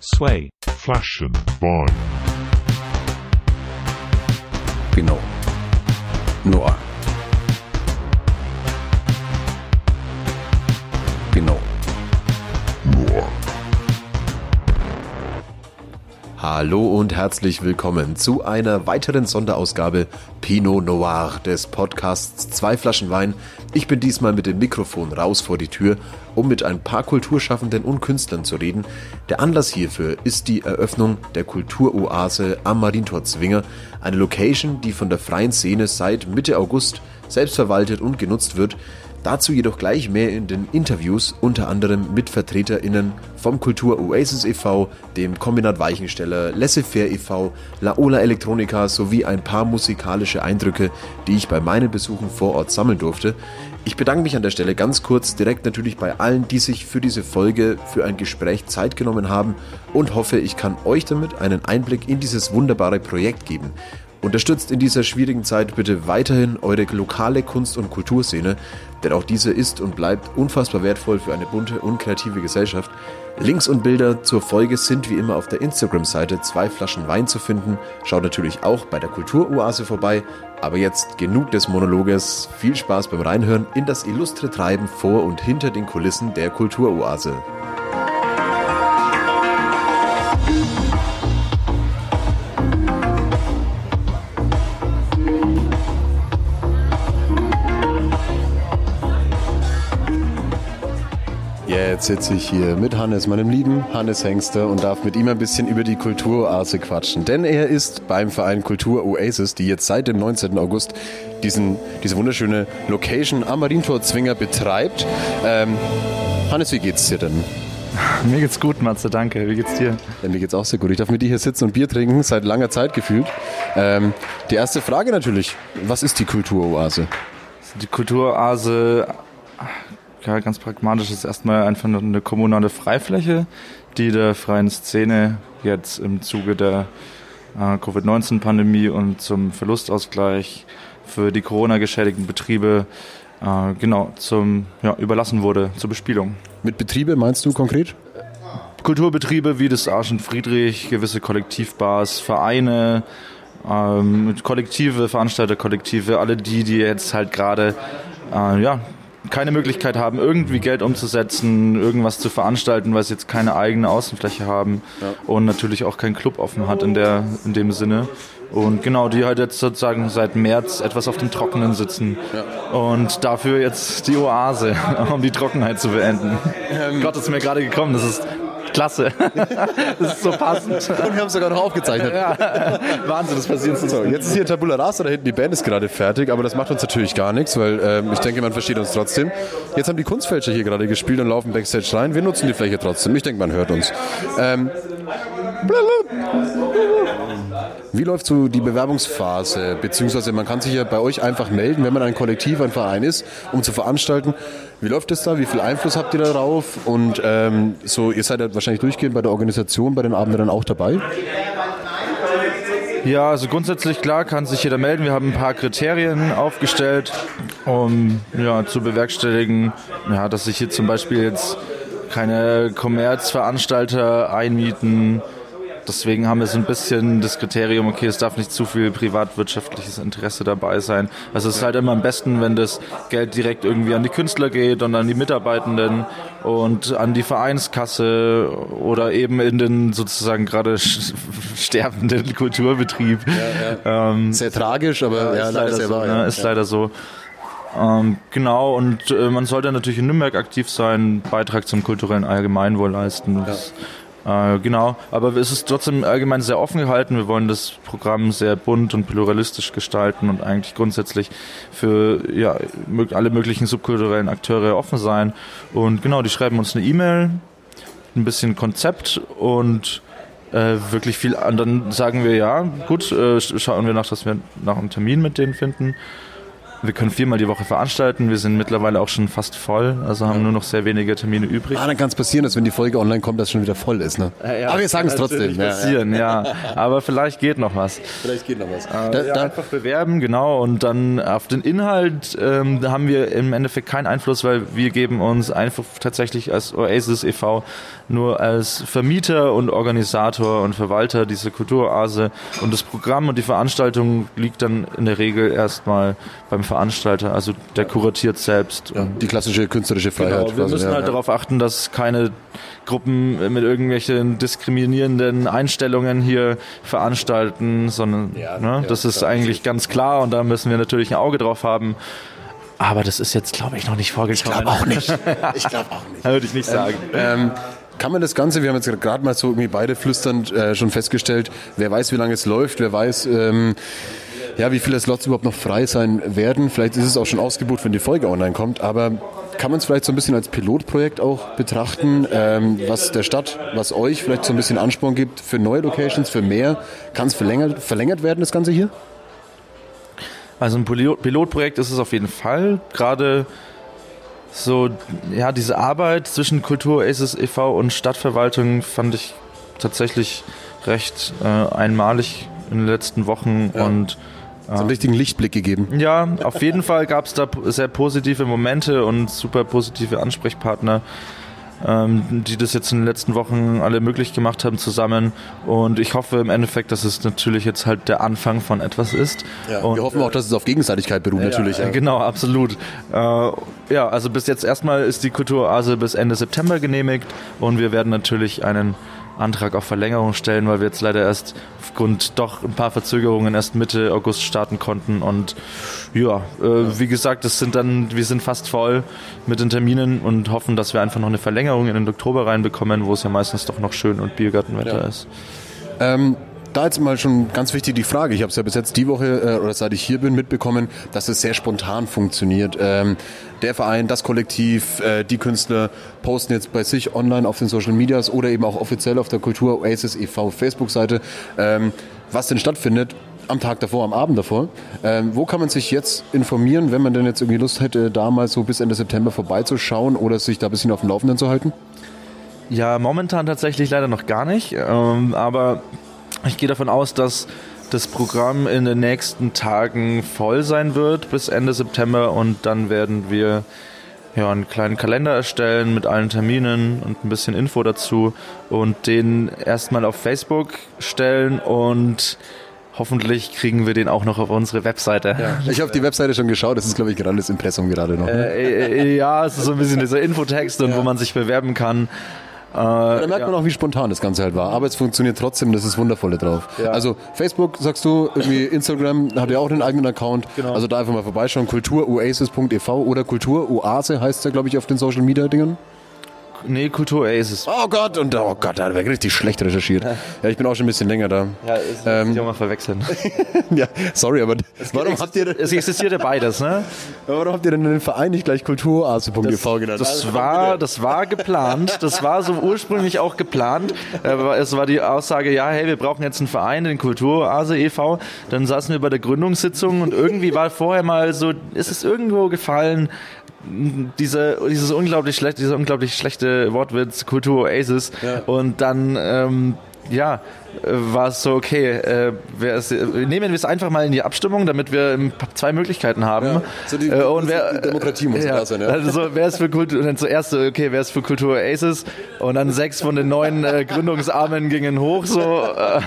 Sway, Flaschen, Wein. Genau. Noir. Hallo und herzlich willkommen zu einer weiteren Sonderausgabe Pinot Noir des Podcasts Zwei Flaschen Wein. Ich bin diesmal mit dem Mikrofon raus vor die Tür, um mit ein paar Kulturschaffenden und Künstlern zu reden. Der Anlass hierfür ist die Eröffnung der Kulturoase am Marientor Zwinger, eine Location, die von der freien Szene seit Mitte August selbstverwaltet und genutzt wird. Dazu jedoch gleich mehr in den Interviews, unter anderem mit VertreterInnen vom Kultur Oasis e.V., dem Kombinat Weichensteller, Laissez-faire e.V., Laola Elektronika sowie ein paar musikalische Eindrücke, die ich bei meinen Besuchen vor Ort sammeln durfte. Ich bedanke mich an der Stelle ganz kurz direkt natürlich bei allen, die sich für diese Folge für ein Gespräch Zeit genommen haben und hoffe, ich kann euch damit einen Einblick in dieses wunderbare Projekt geben. Unterstützt in dieser schwierigen Zeit bitte weiterhin eure lokale Kunst- und Kulturszene, denn auch diese ist und bleibt unfassbar wertvoll für eine bunte und kreative Gesellschaft. Links und Bilder zur Folge sind wie immer auf der Instagram-Seite zwei Flaschen Wein zu finden. Schaut natürlich auch bei der Kulturoase vorbei. Aber jetzt genug des Monologes. Viel Spaß beim Reinhören in das illustre Treiben vor und hinter den Kulissen der Kulturoase. Jetzt sitze ich hier mit Hannes, meinem lieben Hannes Hengster, und darf mit ihm ein bisschen über die Kulturoase quatschen. Denn er ist beim Verein Kultur Oasis, die jetzt seit dem 19. August diesen, diese wunderschöne Location am Marientor Zwinger betreibt. Ähm, Hannes, wie geht's dir denn? Mir geht's gut, Matze, danke. Wie geht's dir? Ja, mir geht's auch sehr gut. Ich darf mit dir hier sitzen und Bier trinken, seit langer Zeit gefühlt. Ähm, die erste Frage natürlich, was ist die Kulturoase? Die Kulturoase ja, ganz pragmatisch ist erstmal einfach eine kommunale Freifläche, die der freien Szene jetzt im Zuge der äh, Covid-19-Pandemie und zum Verlustausgleich für die Corona-geschädigten Betriebe äh, genau zum ja, überlassen wurde zur Bespielung. Mit Betriebe meinst du konkret? Kulturbetriebe wie das Arschen Friedrich, gewisse Kollektivbars, Vereine, ähm, Kollektive, Veranstalterkollektive, alle die, die jetzt halt gerade äh, ja, keine Möglichkeit haben, irgendwie Geld umzusetzen, irgendwas zu veranstalten, weil sie jetzt keine eigene Außenfläche haben ja. und natürlich auch kein Club offen hat in, der, in dem Sinne. Und genau, die halt jetzt sozusagen seit März etwas auf dem Trockenen sitzen. Ja. Und dafür jetzt die Oase, um die Trockenheit zu beenden. Ähm, Gott, ist mir gerade gekommen. Das ist Klasse. Das ist so passend. Und wir haben es sogar noch aufgezeichnet. Ja. Wahnsinn, das passiert so. Jetzt ist hier Tabula Rasa, da hinten die Band ist gerade fertig, aber das macht uns natürlich gar nichts, weil ähm, ich denke, man versteht uns trotzdem. Jetzt haben die Kunstfälscher hier gerade gespielt und laufen Backstage rein. Wir nutzen die Fläche trotzdem. Ich denke, man hört uns. Ähm, wie läuft so die Bewerbungsphase? Beziehungsweise man kann sich ja bei euch einfach melden, wenn man ein Kollektiv, ein Verein ist, um zu veranstalten. Wie läuft das da? Wie viel Einfluss habt ihr darauf? Und ähm, so, ihr seid ja wahrscheinlich durchgehend bei der Organisation, bei den Abenden dann auch dabei? Ja, also grundsätzlich klar kann sich jeder melden. Wir haben ein paar Kriterien aufgestellt, um ja, zu bewerkstelligen, ja, dass sich hier zum Beispiel jetzt keine Kommerzveranstalter einmieten, Deswegen haben wir so ein bisschen das Kriterium, okay, es darf nicht zu viel privatwirtschaftliches Interesse dabei sein. Also es ist halt immer am besten, wenn das Geld direkt irgendwie an die Künstler geht und an die Mitarbeitenden und an die Vereinskasse oder eben in den sozusagen gerade sterbenden Kulturbetrieb. Ja, ja. Ähm, sehr tragisch, aber ja, ist, leider, so, wahr, ne, ist leider so. Ähm, genau, und äh, man sollte natürlich in Nürnberg aktiv sein, Beitrag zum kulturellen Allgemeinwohl leisten. Das, äh, genau, aber es ist trotzdem allgemein sehr offen gehalten. Wir wollen das Programm sehr bunt und pluralistisch gestalten und eigentlich grundsätzlich für ja, alle möglichen subkulturellen Akteure offen sein. Und genau, die schreiben uns eine E-Mail, ein bisschen Konzept und äh, wirklich viel. Und dann sagen wir ja, gut, äh, schauen wir nach, dass wir nach einem Termin mit denen finden. Wir können viermal die Woche veranstalten. Wir sind mittlerweile auch schon fast voll, also haben nur noch sehr wenige Termine übrig. Ah, dann kann es passieren, dass wenn die Folge online kommt, das schon wieder voll ist. Ne? Ja, Aber wir sagen es trotzdem. passieren, ja, Aber vielleicht geht noch was. Vielleicht geht noch was. Da, Da, ja, da, einfach bewerben, genau. Und dann auf den Inhalt ähm, haben wir im Endeffekt keinen Einfluss, weil wir geben uns einfach tatsächlich als Oasis e.V. nur als Vermieter und Organisator und Verwalter dieser Kulturoase. Und das Programm und die Veranstaltung liegt dann in der Regel erstmal beim Veranstalter. Also der kuratiert selbst. ja, die klassische künstlerische Freiheit. Genau, wir quasi, müssen ja, halt ja. darauf achten, dass keine Gruppen mit irgendwelchen diskriminierenden Einstellungen hier veranstalten, sondern ne, das ist eigentlich ganz klar und da müssen wir natürlich ein Auge drauf haben. Aber das ist jetzt, glaube ich, noch nicht vorgekommen. Ich glaube auch nicht. Ich glaube auch nicht. Würde ich nicht sagen. Ähm, kann man das Ganze, wir haben jetzt gerade mal so irgendwie beide flüsternd äh, schon festgestellt, wer weiß, wie lange es läuft, wer weiß, ähm, ja, wie viele Slots überhaupt noch frei sein werden. Vielleicht ist es auch schon ausgebucht, wenn die Folge online kommt, aber kann man es vielleicht so ein bisschen als Pilotprojekt auch betrachten, ähm, was der Stadt, was euch vielleicht so ein bisschen Ansporn gibt für neue Locations, für mehr? Kann es verlängert, verlängert werden, das Ganze hier? Also ein Pilot- Pilotprojekt ist es auf jeden Fall. Gerade so, ja, diese Arbeit zwischen Kultur Aces e.V. und Stadtverwaltung fand ich tatsächlich recht äh, einmalig in den letzten Wochen Ja. und So einen richtigen Lichtblick gegeben. ja, auf jeden Fall gab es da sehr positive Momente und super positive Ansprechpartner, ähm, die das jetzt in den letzten Wochen alle möglich gemacht haben zusammen. Und ich hoffe im Endeffekt, dass es natürlich jetzt halt der Anfang von etwas ist. und, wir hoffen auch, dass es auf Gegenseitigkeit beruht, natürlich. ja, Ja. Genau, absolut. Äh, ja, also bis jetzt erstmal ist die Kulturoase bis Ende September genehmigt und wir werden natürlich einen Antrag auf Verlängerung stellen, weil wir jetzt leider erst aufgrund doch ein paar Verzögerungen erst Mitte August starten konnten und ja, äh, wie gesagt, das sind dann, wir sind fast voll mit den Terminen und hoffen, dass wir einfach noch eine Verlängerung in den Oktober reinbekommen, wo es ja meistens doch noch schön und Biergartenwetter Ja. ist. Ähm, da jetzt mal schon ganz wichtig die Frage. Ich habe es ja bis jetzt die Woche äh, oder seit ich hier bin mitbekommen, dass es sehr spontan funktioniert. Ähm, der Verein, das Kollektiv, äh, die Künstler posten jetzt bei sich online auf den Social Medias oder eben auch offiziell auf der Kultur Oasis e.V. Facebook-Seite, ähm, was denn stattfindet am Tag davor, am Abend davor. Ähm, wo kann man sich jetzt informieren, wenn man denn jetzt irgendwie Lust hätte, da mal so bis Ende September vorbeizuschauen oder sich da ein bisschen auf dem Laufenden zu halten? Ja, momentan tatsächlich leider noch gar nicht. Ähm, aber ich gehe davon aus, dass das Programm in den nächsten Tagen voll sein wird bis Ende September und dann werden wir ja, einen kleinen Kalender erstellen mit allen Terminen und ein bisschen Info dazu und den erstmal auf Facebook stellen und hoffentlich kriegen wir den auch noch auf unsere Webseite. Ich habe die Webseite schon geschaut, das ist glaube ich gerade das Impressum gerade noch. ne? Äh, äh, ja, es ist so ein bisschen dieser Infotext und wo man sich bewerben kann. Da merkt man auch, wie spontan das Ganze halt war. Aber es funktioniert trotzdem, das ist Wundervolle drauf. Ja. Also Facebook, sagst du, irgendwie Instagram hat ja auch einen eigenen Account. Genau. Also da einfach mal vorbeischauen, kulturoasis.ev oder Kulturoase heißt der, glaube ich, auf den Social Media Dingen. Nee, Kultur Aces. Oh Gott, und oh Gott, da hat er richtig schlecht recherchiert. Ja, ich bin auch schon ein bisschen länger da. Ja, ist Ähm, auch mal verwechseln. Ja, sorry, aber warum habt, ihr, Es existiert ja beides, ne? warum habt ihr denn den Verein nicht gleich kulturoase.ev genannt? Das war, das war geplant. Das war so ursprünglich auch geplant. Es war die Aussage, ja, hey, wir brauchen jetzt einen Verein, den Kulturase e.V. Dann saßen wir bei der Gründungssitzung und irgendwie war vorher mal so, ist es irgendwo gefallen, diese, dieses unglaublich schlechte, dieser unglaublich schlechte Wortwitz Kultur Oasis. Und dann ähm, ja äh, war es so okay äh, äh, nehmen wir es einfach mal in die Abstimmung damit wir ähm, zwei Möglichkeiten haben Ja, so die- äh, und wer die Demokratie muss da sein, ja. also so, wer ist für Kultur, dann zuerst, so, okay, wer ist für Kultur Aces? Und dann sechs von den neun äh, Gründungsarmen gingen hoch, so, äh,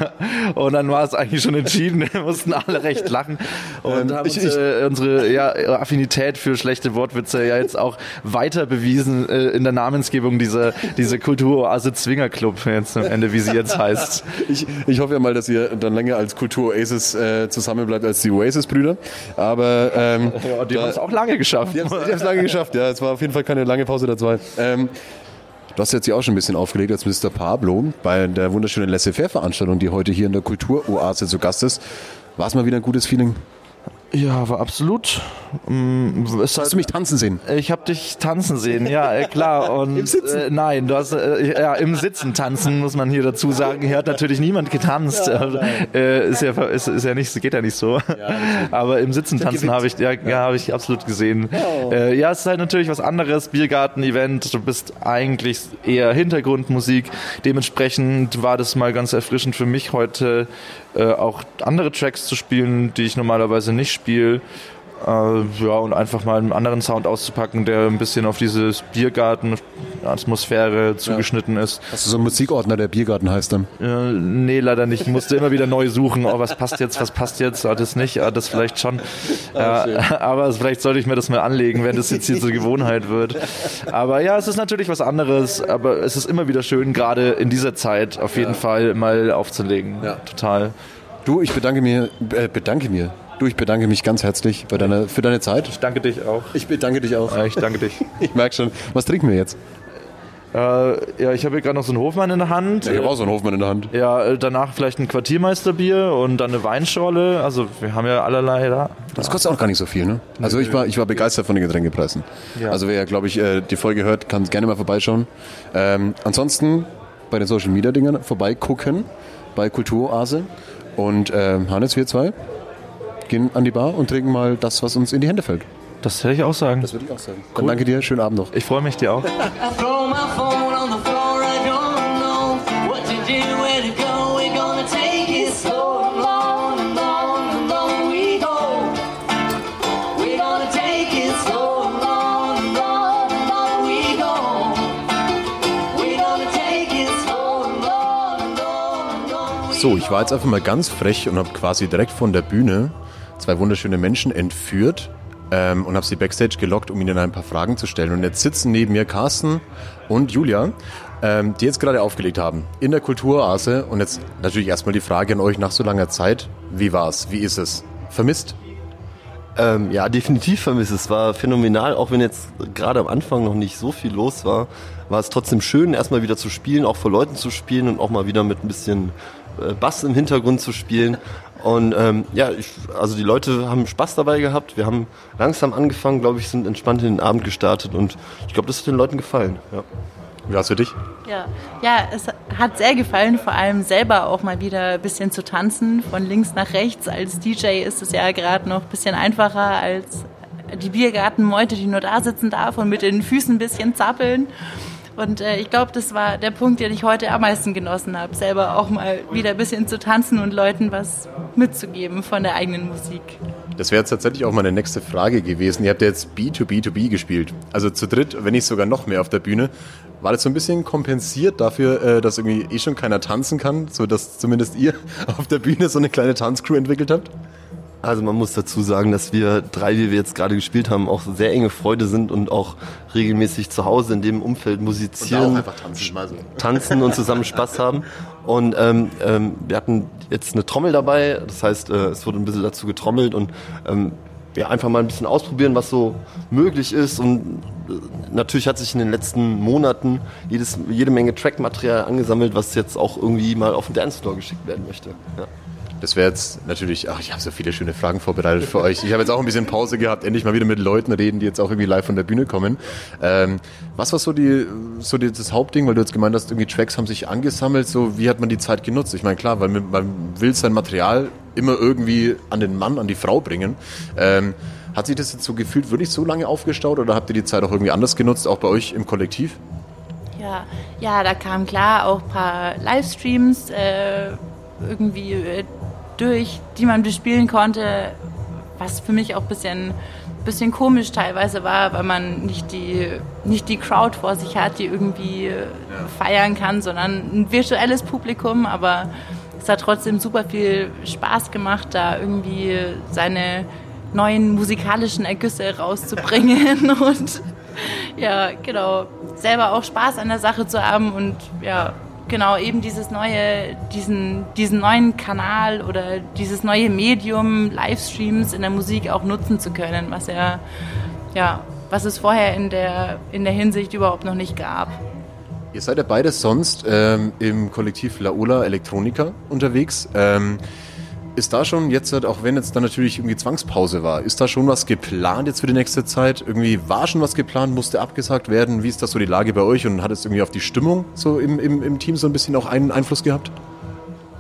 und dann war es eigentlich schon entschieden, wir mussten alle recht lachen und haben ich- uns, äh, unsere ja, Affinität für schlechte Wortwitze ja jetzt auch weiter bewiesen äh, in der Namensgebung dieser, dieser Kulturoase Zwinger Club jetzt am Ende, wie sie jetzt heißt. Ich, ich hoffe ja mal, dass ihr dann länger als Kultur Oasis äh, zusammenbleibt als die Oasis-Brüder. Aber ähm, Ja, die haben es auch lange geschafft. Die haben es lange geschafft, ja. Es war auf jeden Fall keine lange Pause dabei. Ähm, du hast jetzt ja auch schon ein bisschen aufgelegt als Mr. Pablo bei der wunderschönen Laissez-faire-Veranstaltung, die heute hier in der Kulturoase zu Gast ist. War es mal wieder ein gutes Feeling? Ja, war absolut. Ähm, ist Hast halt, du mich tanzen sehen? ich habe dich tanzen sehen, ja, äh, klar. Und, Im Sitzen? Äh, nein, du hast äh, ja im Sitzen tanzen, muss man hier dazu sagen. Hier hat natürlich niemand getanzt. Also, äh, ist, ja, ist, ist ja nicht, geht ja nicht so. Aber im Sitzen tanzen habe ich, ja, ja, habe ich absolut gesehen. Äh, ja, es ist halt natürlich was anderes. Biergarten-Event. Du bist eigentlich eher Hintergrundmusik. Dementsprechend war das mal ganz erfrischend für mich heute äh, auch andere Tracks zu spielen, die ich normalerweise nicht spiele. Äh, ja, und einfach mal einen anderen Sound auszupacken, der ein bisschen auf dieses Biergarten-Atmosphäre zugeschnitten ist. Hast du so einen Musikordner, der Biergarten heißt dann? Äh, nee, leider nicht. Ich musste immer wieder neu suchen. Oh, was passt jetzt, was passt jetzt? Ah, das nicht, ah, das vielleicht schon. Ja, aber vielleicht sollte ich mir das mal anlegen, wenn das jetzt hier zur Gewohnheit wird. Aber ja, es ist natürlich was anderes, aber es ist immer wieder schön, gerade in dieser Zeit auf jeden Fall mal aufzulegen. Ja. Total. Du, ich bedanke mir, äh, bedanke mir. Du, ich bedanke mich ganz herzlich bei deiner, für deine Zeit. Ich danke dich auch. Ich bedanke dich auch. Ja, ich danke dich. Ich merke schon. Was trinken wir jetzt? Äh, ja, ich habe hier gerade noch so einen Hofmann in der Hand. Ich habe auch so einen Hofmann in der Hand. Ja, äh, danach vielleicht ein Quartiermeisterbier und dann eine Weinschorle. Also wir haben ja allerlei da. Das kostet auch gar nicht so viel, ne? Also ich war, ich war begeistert von den Getränkepreisen. Ja. Also wer, glaube ich, äh, die Folge hört, kann gerne mal vorbeischauen. Ähm, ansonsten bei den Social Media Dingern vorbeigucken, bei Kulturoase. Und ähm, Hannes, wir zwei gehen an die Bar und trinken mal das, was uns in die Hände fällt. Das hätte ich auch sagen. würde ich auch sagen. Dann danke dir, schönen Abend noch. Ich freue mich dir auch. So, ich war jetzt einfach mal ganz frech und habe quasi direkt von der Bühne zwei wunderschöne Menschen entführt ähm, und habe sie backstage gelockt, um ihnen ein paar Fragen zu stellen. Und jetzt sitzen neben mir Carsten und Julia, ähm, die jetzt gerade aufgelegt haben in der Kulturoase. Und jetzt natürlich erstmal die Frage an euch nach so langer Zeit. Wie war's? Wie ist es? Vermisst? Ähm, ja, definitiv vermisst. Es war phänomenal, auch wenn jetzt gerade am Anfang noch nicht so viel los war, war es trotzdem schön, erstmal wieder zu spielen, auch vor Leuten zu spielen und auch mal wieder mit ein bisschen äh, Bass im Hintergrund zu spielen. Und ähm, ja, ich, also die Leute haben Spaß dabei gehabt. Wir haben langsam angefangen, glaube ich, sind entspannt in den Abend gestartet und ich glaube, das hat den Leuten gefallen. Ja. Wie war's für dich? Ja. ja, es hat sehr gefallen, vor allem selber auch mal wieder ein bisschen zu tanzen, von links nach rechts. Als DJ ist es ja gerade noch ein bisschen einfacher als die Biergartenmeute, die nur da sitzen darf und mit den Füßen ein bisschen zappeln. Und äh, ich glaube, das war der Punkt, den ich heute am meisten genossen habe, selber auch mal wieder ein bisschen zu tanzen und Leuten was mitzugeben von der eigenen Musik. Das wäre jetzt tatsächlich auch meine nächste Frage gewesen. Ihr habt ja jetzt B2B2B gespielt. Also zu dritt, wenn nicht sogar noch mehr auf der Bühne. War das so ein bisschen kompensiert dafür, äh, dass irgendwie eh schon keiner tanzen kann, so dass zumindest ihr auf der Bühne so eine kleine Tanzcrew entwickelt habt? Also man muss dazu sagen, dass wir drei, wie wir jetzt gerade gespielt haben, auch sehr enge Freunde sind und auch regelmäßig zu Hause in dem Umfeld musizieren, tanzen. Mal so. tanzen und zusammen Spaß haben. Und ähm, ähm, wir hatten jetzt eine Trommel dabei, das heißt, äh, es wurde ein bisschen dazu getrommelt und ähm, ja, einfach mal ein bisschen ausprobieren, was so möglich ist. Und äh, natürlich hat sich in den letzten Monaten jedes, jede Menge Trackmaterial angesammelt, was jetzt auch irgendwie mal auf den Dancefloor geschickt werden möchte. Ja. Das wäre jetzt natürlich, ach, ich habe so viele schöne Fragen vorbereitet für euch. Ich habe jetzt auch ein bisschen Pause gehabt, endlich mal wieder mit Leuten reden, die jetzt auch irgendwie live von der Bühne kommen. Ähm, was war so, die, so die, das Hauptding, weil du jetzt gemeint hast, irgendwie Tracks haben sich angesammelt, so wie hat man die Zeit genutzt? Ich meine, klar, weil man, will sein Material immer irgendwie an den Mann, an die Frau bringen. Ähm, hat sich das jetzt so gefühlt wirklich so lange aufgestaut oder habt ihr die Zeit auch irgendwie anders genutzt, auch bei euch im Kollektiv? Ja, ja, da kamen klar auch ein paar Livestreams äh, irgendwie äh, durch, die man bespielen konnte, was für mich auch ein bisschen, bisschen komisch teilweise war, weil man nicht die, nicht die Crowd vor sich hat, die irgendwie äh, feiern kann, sondern ein virtuelles Publikum, aber es hat trotzdem super viel Spaß gemacht, da irgendwie seine neuen musikalischen Ergüsse rauszubringen und ja, genau, selber auch Spaß an der Sache zu haben und ja, genau, eben dieses neue, diesen, diesen neuen Kanal oder dieses neue Medium, Livestreams in der Musik auch nutzen zu können, was ja, ja, was es vorher in der, in der Hinsicht überhaupt noch nicht gab. Ihr seid ja beide sonst ähm, im Kollektiv Laola Elektronika unterwegs. Ähm, Ist da schon jetzt, auch wenn jetzt dann natürlich irgendwie Zwangspause war, ist da schon was geplant jetzt für die nächste Zeit? Irgendwie war schon was geplant, musste abgesagt werden? Wie ist das so die Lage bei euch und hat es irgendwie auf die Stimmung so im, im, im Team so ein bisschen auch einen Einfluss gehabt?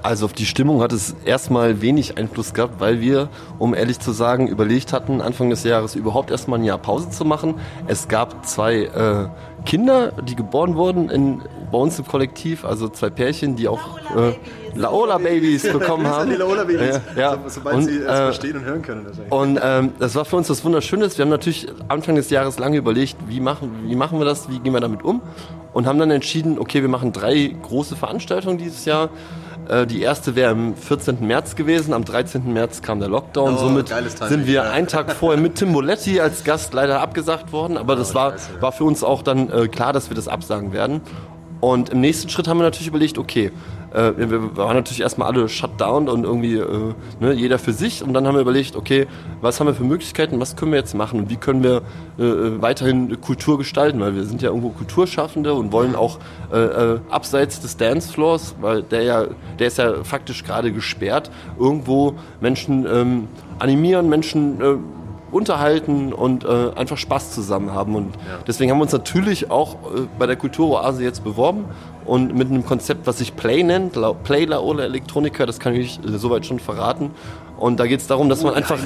Also auf die Stimmung hat es erstmal wenig Einfluss gehabt, weil wir, um ehrlich zu sagen, überlegt hatten, Anfang des Jahres überhaupt erstmal ein Jahr Pause zu machen. Es gab zwei äh, Kinder, die geboren wurden in, bei uns im Kollektiv, also zwei Pärchen, die auch äh, Laola-Babys bekommen haben. Ja, ja. und, äh, und hören können. Und ähm, das war für uns das Wunderschöne. Wir haben natürlich Anfang des Jahres lange überlegt, wie machen, wie machen wir das, wie gehen wir damit um und haben dann entschieden, okay, wir machen drei große Veranstaltungen dieses Jahr. Äh, Die erste wäre am 14. März gewesen, am 13. März kam der Lockdown. Oh, Somit sind wir ja. einen Tag vorher mit Tim Boletti als Gast leider abgesagt worden, aber das war, scheiße, ja. war für uns auch dann äh, klar, dass wir das absagen werden. Und im nächsten Schritt haben wir natürlich überlegt, okay, äh, wir, waren natürlich erstmal alle shut down und irgendwie äh, ne, jeder für sich. Und dann haben wir überlegt, okay, was haben wir für Möglichkeiten, was können wir jetzt machen und wie können wir äh, äh, weiterhin Kultur gestalten, weil wir sind ja irgendwo Kulturschaffende und wollen auch äh, äh, abseits des Dancefloors, weil der ja, der ist ja faktisch gerade gesperrt, irgendwo Menschen ähm, animieren, Menschen unterhalten und äh, einfach Spaß zusammen haben. Und deswegen haben wir uns natürlich auch äh, bei der Kulturoase jetzt beworben und mit einem Konzept, was sich Play nennt, La Play Laola Electronica, das kann ich äh, soweit schon verraten. Und da geht es darum, dass man einfach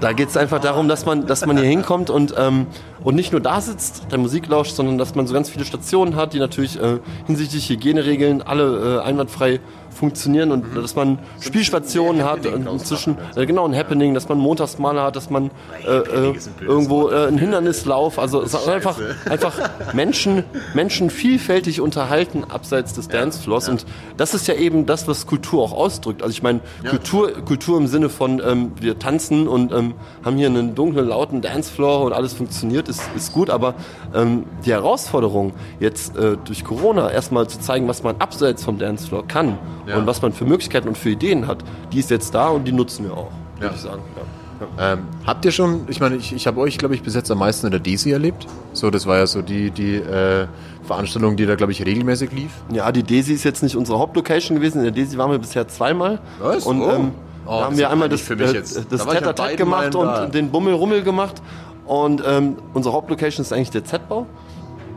da geht es einfach darum, dass man, dass man hier hinkommt und, ähm, und nicht nur da sitzt, der Musik lauscht, sondern dass man so ganz viele Stationen hat, die natürlich äh, hinsichtlich Hygieneregeln alle äh, einwandfrei funktionieren und dass man Spielstationen hat und inzwischen äh, genau ein Happening, dass man Montagsmaler hat, dass man äh, äh, irgendwo äh, einen Hindernislauf, also einfach einfach Menschen Menschen vielfältig unterhalten abseits des Dancefloors. Und das ist ja eben das, was Kultur auch ausdrückt. Also ich meine Kultur Kultur im Sinne von ähm, wir tanzen und ähm, haben hier einen dunklen lauten Dancefloor und alles funktioniert ist ist gut, aber ähm, die Herausforderung jetzt äh, durch Corona erstmal zu zeigen, was man abseits vom Dancefloor kann und was man für Möglichkeiten und für Ideen hat, die ist jetzt da und die nutzen wir auch, würde Ja. ich sagen. Ja. Ähm, habt ihr schon, ich meine, ich, ich habe euch, glaube ich, bis jetzt am meisten in der Desi erlebt. So, das war ja so die, die äh, Veranstaltung, die da, glaube ich, regelmäßig lief. Ja, die Desi ist jetzt nicht unsere Hauptlocation gewesen. In der Desi waren wir bisher zweimal. Was? Und Oh. ähm, Oh, da haben wir einmal das, für mich äh, jetzt. das Da beiden gemacht Malen da. und den Bummelrummel gemacht. Und ähm, unsere Hauptlocation ist eigentlich der Z-Bau.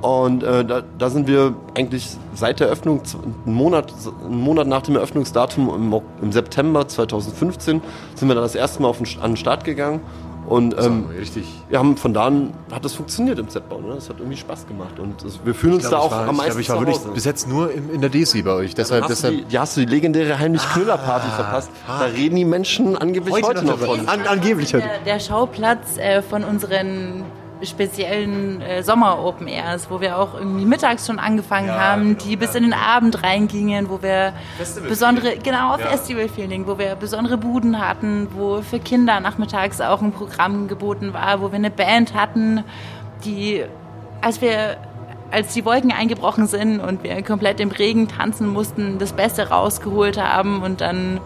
Und äh, da, da sind wir eigentlich seit der Eröffnung, einen Monat, einen Monat nach dem Eröffnungsdatum im, im September 2015, sind wir dann das erste Mal auf den, an den Start gegangen. Und ähm, richtig. wir haben von da an hat das funktioniert im Z-Bau. Ne? Das hat irgendwie Spaß gemacht. Und das, wir fühlen uns da Ich auch war, am ich, meisten glaube, ich war wirklich bis jetzt nur in, in der Desi bei euch. Deshalb, Hast du deshalb die, die hast du die legendäre Heimlich-Knüller-Party verpasst. Da reden die Menschen angeblich heute, noch von. An, angeblich heute. Der, der Schauplatz äh, von unseren speziellen äh, Sommer-Open Airs, wo wir auch irgendwie mittags schon angefangen haben, die bis in den Abend reingingen, wo wir besondere, genau, Festival-Feeling, wo wir besondere Buden hatten, wo für Kinder nachmittags auch ein Programm geboten war, wo wir eine Band hatten, die, als wir als die Wolken eingebrochen sind und wir komplett im Regen tanzen mussten, das Beste rausgeholt haben und dann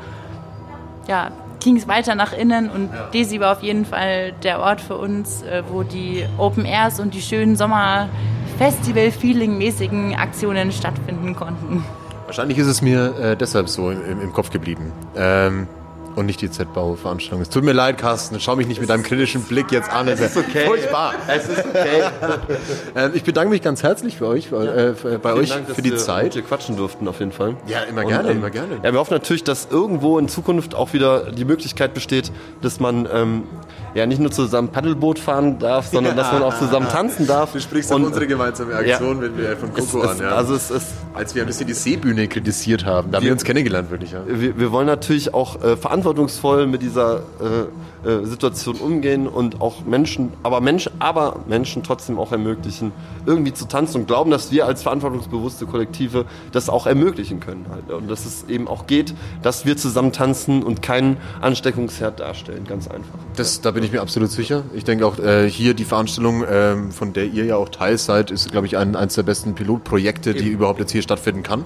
ja, ging es weiter nach innen und Desi war auf jeden Fall der Ort für uns, äh, wo die Open Airs und die schönen Sommer-Festival-Feeling-mäßigen Aktionen stattfinden konnten. Wahrscheinlich ist es mir äh, deshalb so im, im, im Kopf geblieben. Ähm, und nicht die Z-Bau-Veranstaltung. Es tut mir leid, Carsten. Schau mich nicht mit deinem kritischen Blick jetzt an. Es ist okay. Furchtbar. Es ist okay. Ähm, ich bedanke mich ganz herzlich für euch, äh, für, bei euch Dank, dass für die wir Zeit. Mit dir quatschen durften auf jeden Fall. Ja, immer Und, gerne, ähm, immer gerne. Ja, wir hoffen natürlich, dass irgendwo in Zukunft auch wieder die Möglichkeit besteht, dass man ähm, ja nicht nur zusammen Paddelboot fahren darf, sondern dass man auch zusammen tanzen darf. Du sprichst Und, auf unsere gemeinsame Aktion mit mir von es, Coco es, an. Ja. Also es ist Als wir ein bisschen die Seebühne kritisiert haben, da haben wir Wir- uns kennengelernt, wirklich. Ja. wir, wir wollen natürlich auch äh, verantwortungsvoll mit dieser äh, äh, Situation umgehen und auch Menschen, aber Menschen, aber Menschen trotzdem auch ermöglichen, irgendwie zu tanzen und glauben, dass wir als verantwortungsbewusste Kollektive das auch ermöglichen können halt. Und dass es eben auch geht, dass wir zusammen tanzen und keinen Ansteckungsherd darstellen, ganz einfach. Das, da bin ich mir absolut sicher. Ich denke auch äh, hier die Veranstaltung, ähm, von der ihr ja auch Teil seid, ist, glaube ich, ein, eines der besten Pilotprojekte, die überhaupt jetzt hier stattfinden kann.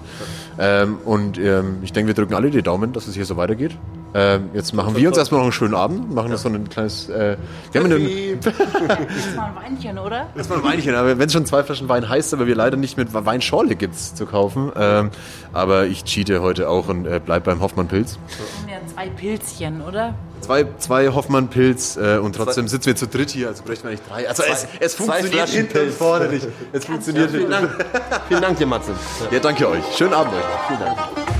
Ähm, und ähm, ich denke, wir drücken alle die Daumen, dass es hier so weitergeht. Ähm, jetzt machen wir uns erstmal noch einen schönen Abend, machen das so ein kleines. Äh, wir haben einen, Das ist mal ein Weinchen, oder? das war ein Weinchen, aber wenn es schon zwei Flaschen Wein heißt, aber wir leider nicht mit Weinschorle gibt's zu kaufen. Ähm, aber ich cheate heute auch und äh, bleib beim Hoffmann Pilz. Wir haben ja zwei Pilzchen, oder? Zwei, zwei Hoffmann Pilz äh, und trotzdem sitzen wir zu dritt hier, also bräuchten wir eigentlich drei. Also es, es funktioniert Flaschen hinten und Pilz. vorne nicht. Es funktioniert Vielen hinten. Dank. Vielen Dank dir, Matze. Ja, danke euch. Schönen Abend euch. Vielen Dank.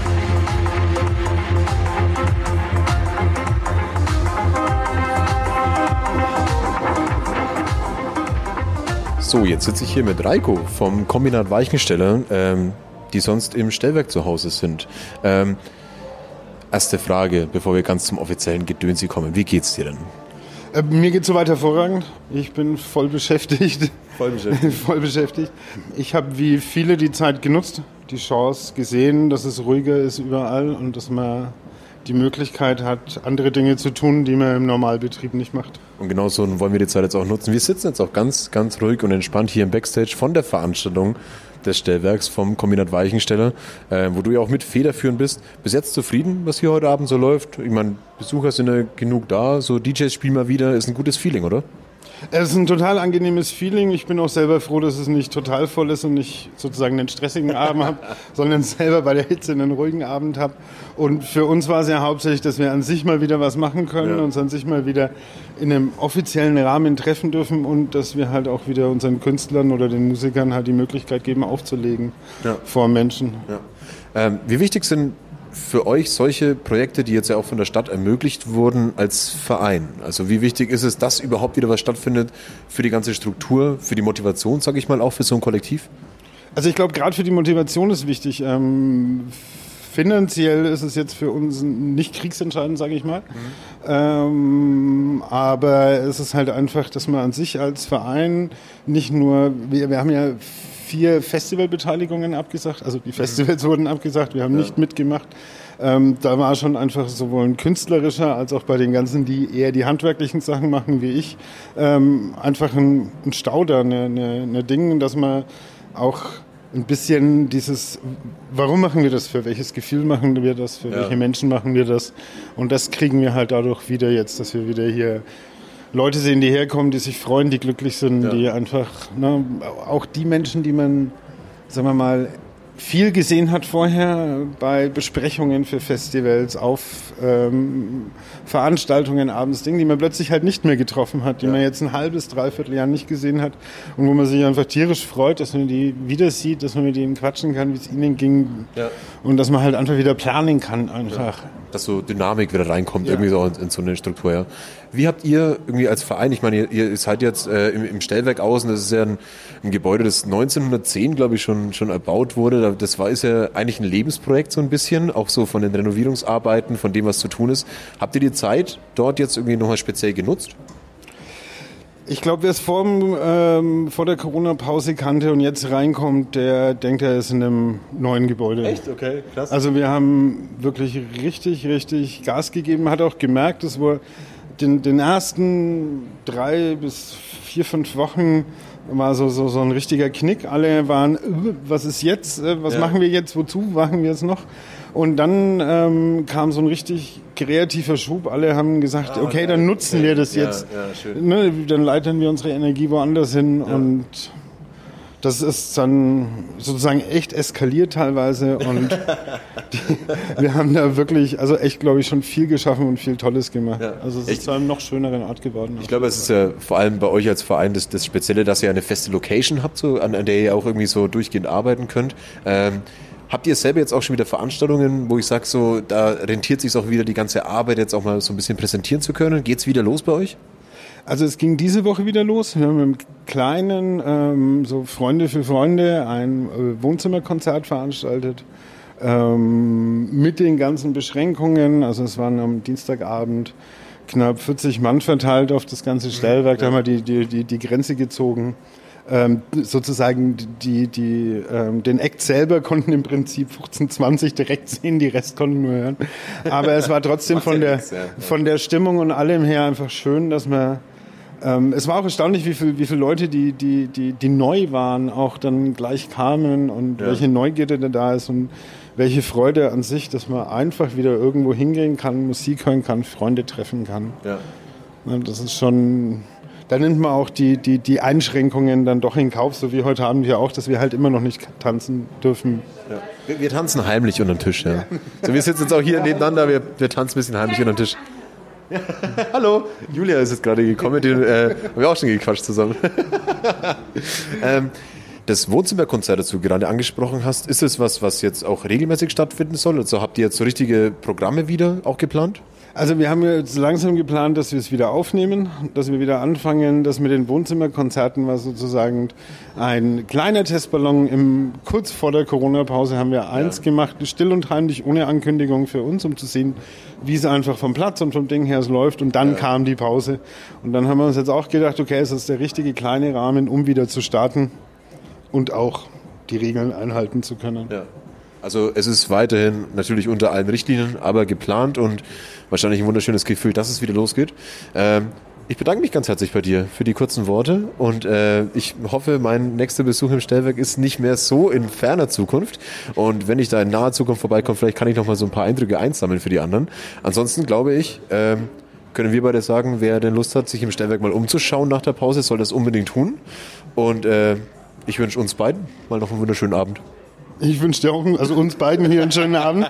So, jetzt sitze ich hier mit Reiko vom Kombinat Weichensteller, ähm, die sonst im Stellwerk zu Hause sind. Ähm, erste Frage, bevor wir ganz zum offiziellen Gedönsi kommen. Wie geht's dir denn? Äh, Mir geht soweit hervorragend. Ich bin voll beschäftigt. Voll beschäftigt. voll beschäftigt. Ich habe wie viele die Zeit genutzt, die Chance gesehen, dass es ruhiger ist überall und dass man die Möglichkeit hat, andere Dinge zu tun, die man im Normalbetrieb nicht macht. Und genauso wollen wir die Zeit jetzt auch nutzen. Wir sitzen jetzt auch ganz, ganz ruhig und entspannt hier im Backstage von der Veranstaltung des Stellwerks vom Kombinat Weichensteller, äh, wo du ja auch mit federführend bist. Bis jetzt zufrieden, was hier heute Abend so läuft? Ich meine, Besucher sind ja genug da, so DJs spielen mal wieder, ist ein gutes Feeling, oder? Es ist ein total angenehmes Feeling. Ich bin auch selber froh, dass es nicht total voll ist und ich sozusagen einen stressigen Abend habe, sondern selber bei der Hitze einen ruhigen Abend habe. Und für uns war es ja hauptsächlich, dass wir an sich mal wieder was machen können, Ja. uns an sich mal wieder in einem offiziellen Rahmen treffen dürfen und dass wir halt auch wieder unseren Künstlern oder den Musikern halt die Möglichkeit geben, aufzulegen Ja. vor Menschen. Ja. Ähm, wie wichtig sind für euch solche Projekte, die jetzt ja auch von der Stadt ermöglicht wurden, als Verein? Also wie wichtig ist es, dass überhaupt wieder was stattfindet für die ganze Struktur, für die Motivation, sage ich mal, auch für so ein Kollektiv? Also ich glaube, gerade für die Motivation ist wichtig. Ähm, finanziell ist es jetzt für uns nicht kriegsentscheidend, sage ich mal. Ähm, aber es ist halt einfach, dass man an sich als Verein nicht nur, wir, wir haben ja vier Festivalbeteiligungen abgesagt, also die Festivals wurden abgesagt, wir haben nicht mitgemacht. Ähm, da war schon einfach sowohl ein künstlerischer als auch bei den ganzen, die eher die handwerklichen Sachen machen wie ich, ähm, einfach ein, ein Stau da, eine, eine, eine Ding, dass man auch ein bisschen dieses, warum machen wir das, für welches Gefühl machen wir das, für welche Menschen machen wir das? Und das kriegen wir halt dadurch wieder jetzt, dass wir wieder hier Leute sehen, die herkommen, die sich freuen, die glücklich sind, die einfach, ne, auch die Menschen, die man, sagen wir mal, viel gesehen hat vorher bei Besprechungen für Festivals, auf ähm, Veranstaltungen abends, Dinge, die man plötzlich halt nicht mehr getroffen hat, die man jetzt ein halbes, dreiviertel Jahr nicht gesehen hat und wo man sich einfach tierisch freut, dass man die wieder sieht, dass man mit ihnen quatschen kann, wie es ihnen ging und dass man halt einfach wieder planen kann einfach. Dass so Dynamik wieder reinkommt, irgendwie so in, in so eine Struktur. Ja. Wie habt ihr irgendwie als Verein, ich meine, ihr, ihr seid jetzt äh, im, im Stellwerk außen, das ist ja ein, ein Gebäude, das 1910, glaube ich, schon, schon erbaut wurde. Das war ist ja eigentlich ein Lebensprojekt so ein bisschen, auch so von den Renovierungsarbeiten, von dem, was zu tun ist. Habt ihr die Zeit dort jetzt irgendwie nochmal speziell genutzt? Ich glaube, wer es vor, ähm, vor der Corona-Pause kannte und jetzt reinkommt, der denkt, er ist in einem neuen Gebäude. Okay, klasse. Also wir haben wirklich richtig, richtig Gas gegeben. Hat auch gemerkt, dass wir den, den ersten drei bis vier, fünf Wochen war so, so, so ein richtiger Knick. Alle waren, äh, was ist jetzt? Äh, Was Ja. machen wir jetzt? Wozu machen wir es noch? Und dann ähm, kam so ein richtig kreativer Schub. Alle haben gesagt, okay, dann nutzen wir das Ja, jetzt. ja, schön. Ne, dann leiten wir unsere Energie woanders hin und das ist dann sozusagen echt eskaliert teilweise und die, wir haben da wirklich, also echt, glaube ich, schon viel geschaffen und viel Tolles gemacht. Also es ist zu einem noch schöneren Ort geworden. Ich glaube, es ist ja vor allem bei euch als Verein das, das Spezielle, dass ihr eine feste Location habt, so, an, an der ihr auch irgendwie so durchgehend arbeiten könnt. Ähm, habt ihr selber jetzt auch schon wieder Veranstaltungen, wo ich sage, so, da rentiert sich auch wieder die ganze Arbeit, jetzt auch mal so ein bisschen präsentieren zu können? Geht's wieder los bei euch? Also es ging diese Woche wieder los. Wir haben im kleinen, ähm, so Freunde für Freunde, ein äh, Wohnzimmerkonzert veranstaltet. Ähm, mit den ganzen Beschränkungen. Also es waren am Dienstagabend knapp 40 Mann verteilt auf das ganze Stellwerk. Da haben wir die, die, die, die Grenze gezogen. Ähm, sozusagen die, die, ähm, den Act selber konnten im Prinzip 15, 20 direkt sehen, die Rest konnten nur hören. Aber es war trotzdem von der, von der Stimmung und allem her einfach schön, dass man ähm, es war auch erstaunlich, wie viel, wie viele Leute, die, die, die, die neu waren, auch dann gleich kamen und welche Neugierde da da ist. Und welche Freude an sich, dass man einfach wieder irgendwo hingehen kann, Musik hören kann, Freunde treffen kann. Ja. Ja, Das ist schon, da nimmt man auch die, die, die Einschränkungen dann doch in Kauf, so wie heute Abend ja auch, dass wir halt immer noch nicht tanzen dürfen. Wir, wir tanzen heimlich unter den Tisch, ja. So, wir sitzen jetzt auch hier nebeneinander, wir, wir tanzen ein bisschen heimlich unter den Tisch. Hallo, Julia ist jetzt gerade gekommen, die äh, haben wir auch schon gequatscht zusammen. ähm, das Wohnzimmerkonzert, das du gerade angesprochen hast, ist es was, was jetzt auch regelmäßig stattfinden soll? Also habt ihr jetzt so richtige Programme wieder auch geplant? Also wir haben jetzt langsam geplant, dass wir es wieder aufnehmen, dass wir wieder anfangen, dass mit den Wohnzimmerkonzerten war sozusagen ein kleiner Testballon. Im, kurz vor der Corona-Pause haben wir eins gemacht, still und heimlich, ohne Ankündigung für uns, um zu sehen, wie es einfach vom Platz und vom Ding her es läuft. Und dann kam die Pause. Und dann haben wir uns jetzt auch gedacht, okay, es ist der richtige kleine Rahmen, um wieder zu starten und auch die Regeln einhalten zu können. Ja. Also es ist weiterhin natürlich unter allen Richtlinien, aber geplant und wahrscheinlich ein wunderschönes Gefühl, dass es wieder losgeht. Ähm, ich bedanke mich ganz herzlich bei dir für die kurzen Worte und äh, ich hoffe, mein nächster Besuch im Stellwerk ist nicht mehr so in ferner Zukunft. Und wenn ich da in naher Zukunft vorbeikomme, vielleicht kann ich noch mal so ein paar Eindrücke einsammeln für die anderen. Ansonsten glaube ich, ähm, können wir beide sagen, wer denn Lust hat, sich im Stellwerk mal umzuschauen nach der Pause, soll das unbedingt tun. Und äh, ich wünsche uns beiden mal noch einen wunderschönen Abend. Ich wünsche dir auch, also uns beiden hier einen schönen Abend.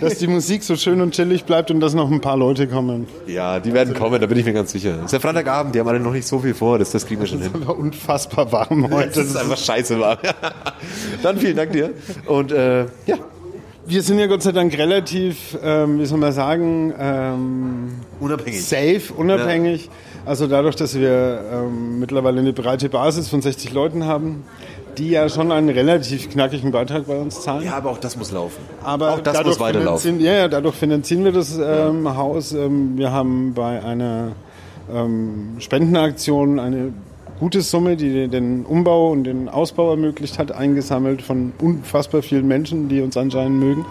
dass die Musik so schön und chillig bleibt und dass noch ein paar Leute kommen. Ja, die werden kommen, da bin ich mir ganz sicher. Es ist ja Freitagabend, die haben alle noch nicht so viel vor, das, das kriegen wir schon hin. Es war unfassbar warm heute. Das ist einfach scheiße warm. Dann vielen Dank dir. Und äh, ja, Wir sind ja Gott sei Dank relativ, ähm, wie soll man sagen, ähm, unabhängig. safe, unabhängig. Also dadurch, dass wir ähm, mittlerweile eine breite Basis von 60 Leuten haben, die ja schon einen relativ knackigen Beitrag bei uns zahlen. Ja, aber auch das muss laufen. Aber auch das muss weiterlaufen. finanzieren- Ja, ja, dadurch finanzieren wir das ähm, Haus. Ähm, wir haben bei einer ähm, Spendenaktion eine gute Summe, die den Umbau und den Ausbau ermöglicht hat, eingesammelt von unfassbar vielen Menschen, die uns anscheinend mögen.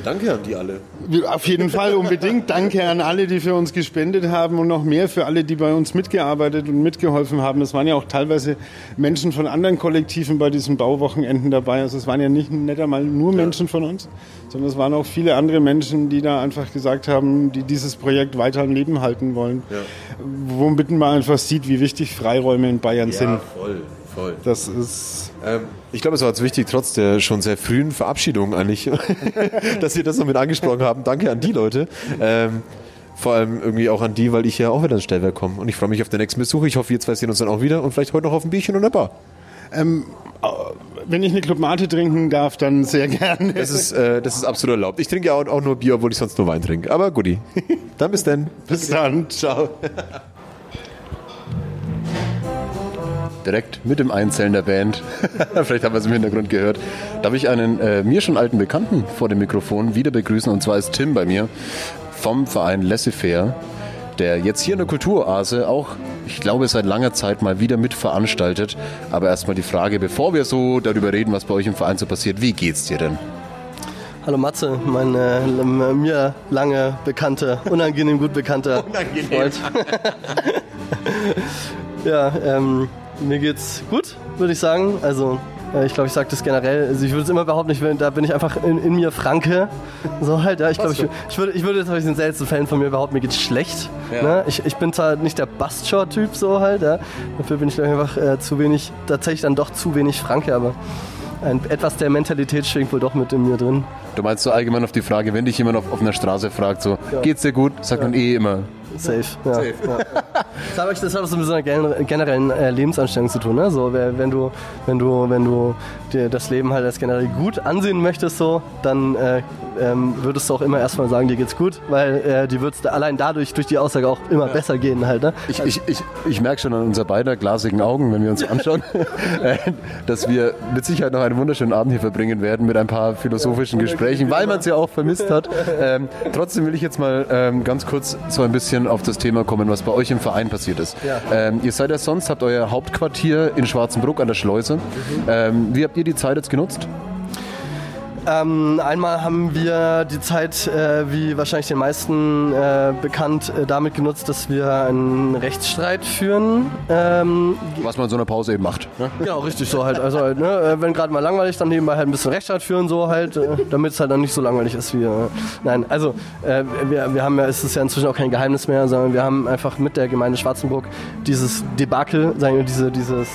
Ja, danke an die alle. Auf jeden Fall unbedingt. Danke an alle, die für uns gespendet haben und noch mehr für alle, die bei uns mitgearbeitet und mitgeholfen haben. Es waren ja auch teilweise Menschen von anderen Kollektiven bei diesen Bauwochenenden dabei. Also es waren ja nicht, nicht einmal nur Menschen von uns, sondern es waren auch viele andere Menschen, die da einfach gesagt haben, die dieses Projekt weiter am Leben halten wollen. Womit man einfach sieht, wie wichtig Freiräume in Bayern sind. voll, voll. Das ist Ähm, ich glaube, es war jetzt wichtig, trotz der schon sehr frühen Verabschiedung eigentlich, dass wir das noch mit angesprochen haben. Danke an die Leute. Ähm, vor allem irgendwie auch an die, weil ich ja auch wieder ins Stellwerk komme. Und ich freue mich auf den nächsten Besuch. Ich hoffe, wir zwei sehen uns dann auch wieder und vielleicht heute noch auf ein Bierchen und eine Bar. wenn ich eine Club Mate trinken darf, dann sehr gerne. Das ist, äh, das ist absolut erlaubt. Ich trinke ja auch, auch nur Bier, obwohl ich sonst nur Wein trinke. Aber guti. Dann bis dann. Bis dann. Ciao. Direkt mit dem Einzählen der Band, vielleicht haben wir es im Hintergrund gehört, darf ich einen äh, mir schon alten Bekannten vor dem Mikrofon wieder begrüßen. Und zwar ist Tim bei mir vom Verein Laissez-faire, der jetzt hier in der Kulturoase auch, ich glaube, seit langer Zeit mal wieder mitveranstaltet. Aber erstmal die Frage, bevor wir so darüber reden, was bei euch im Verein so passiert, wie geht's dir denn? Hallo Matze, mein äh, mir lange bekannter, unangenehm gut bekannter Freund. ja, ähm, mir geht's gut, würde ich sagen. Also äh, ich glaube, ich sage das generell. Also ich würde es immer behaupten, ich bin, da bin ich einfach in, in mir Franke. So halt, ja. Ich glaube, ich, ich würde, ich würde jetzt in den seltensten Fällen von mir behaupten, mir geht's schlecht. Ne? Ich, ich bin zwar nicht der Bastshore-Typ so halt, ja. Dafür bin ich glaub ich, einfach äh, zu wenig, tatsächlich dann doch zu wenig Franke, aber ein, etwas der Mentalität schwingt wohl doch mit in mir drin. Du meinst so allgemein auf die Frage, wenn dich jemand auf offener Straße fragt, so, geht's dir gut? Sagt man eh immer. Safe. Ja, Ja. Das hat auch- das hat auch so mit so einer gen- generellen äh, Lebensanstellung zu tun. Ne? So, wenn du, wenn du, wenn du dir das Leben halt als generell gut ansehen möchtest, so, dann äh, ähm, würdest du auch immer erstmal sagen, dir geht's gut, weil äh, die wird's allein dadurch durch die Aussage auch immer besser gehen halt. Ne? Ich, ich, ich, ich merke schon an unser beider glasigen Augen, wenn wir uns anschauen, äh, dass wir mit Sicherheit noch einen wunderschönen Abend hier verbringen werden mit ein paar philosophischen Gesprächen, weil man es ja auch vermisst hat. Ähm, trotzdem will ich jetzt mal ähm, ganz kurz so ein bisschen auf das Thema kommen, was bei euch im Verein passiert ist. Ähm, ihr seid ja sonst, habt euer Hauptquartier in Schwarzenbruck an der Schleuse. Ähm, wie habt ihr die Zeit jetzt genutzt? Ähm, einmal haben wir die Zeit, äh, wie wahrscheinlich den meisten äh, bekannt, äh, damit genutzt, dass wir einen Rechtsstreit führen. Ähm, Was man in so einer Pause eben macht. Ne? Genau, richtig so halt. Also halt, ne, äh, wenn gerade mal langweilig, dann nebenbei halt ein bisschen Rechtsstreit führen, so halt, äh, damit es halt dann nicht so langweilig ist wie. Äh, nein, also äh, wir, wir haben ja, es ist ja inzwischen auch kein Geheimnis mehr, sondern wir haben einfach mit der Gemeinde Schwarzenburg dieses Debakel, sagen wir, diese, dieses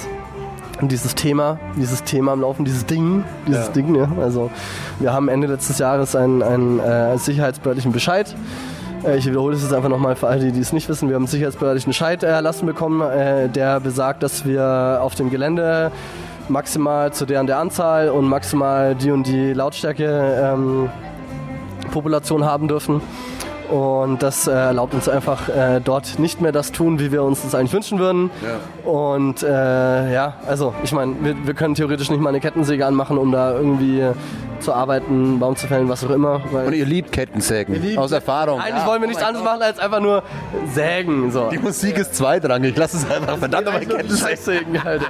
dieses Thema, dieses Thema am Laufen, dieses Ding, dieses Ding, ja. Also wir haben Ende letztes Jahres einen, einen äh, sicherheitsbehördlichen Bescheid. Äh, ich wiederhole es jetzt einfach nochmal für alle, die es nicht wissen. Wir haben einen sicherheitsbehördlichen Bescheid erlassen bekommen, äh, der besagt, dass wir auf dem Gelände maximal zu der und der Anzahl und maximal die und die Lautstärke ähm, Population haben dürfen. Und das äh, erlaubt uns einfach äh, dort nicht mehr das tun, wie wir uns das eigentlich wünschen würden. Und äh, ja, also ich meine, wir, wir können theoretisch nicht mal eine Kettensäge anmachen, um da irgendwie zu arbeiten, einen Baum zu fällen, was auch immer. Weil Und ihr liebt Kettensägen. Aus Erfahrung. eigentlich wollen wir nichts anderes machen, als einfach nur sägen. So. Die Musik ist zweitrangig. Lass es einfach verdammt nochmal Kettensägen. Sägen,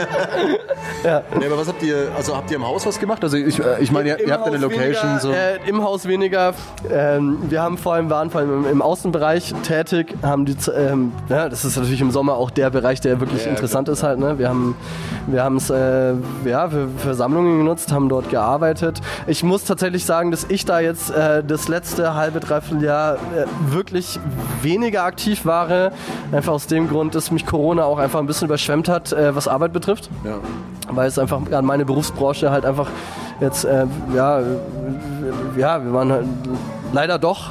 Alter. Nee, aber was habt ihr, also habt ihr im Haus was gemacht? Also ich, äh, ich meine, ihr, ihr habt eine Haus Location. Weniger, so. äh, Im Haus weniger. Ähm, wir haben vor allem, waren vor allem im, im Außenbereich tätig, haben die, ähm, ja, das ist natürlich im Sommer auch der Bereich, der wirklich interessant ist halt. Ne? Wir haben wir es äh, ja, für Versammlungen genutzt, haben dort gearbeitet. Ich muss tatsächlich sagen, dass ich da jetzt äh, das letzte halbe, dreiviertel Jahr äh, wirklich weniger aktiv war. Einfach aus dem Grund, dass mich Corona auch einfach ein bisschen überschwemmt hat, äh, was Arbeit betrifft ja. weil es einfach an meine Berufsbranche halt einfach jetzt, äh, ja, ja, wir waren halt leider doch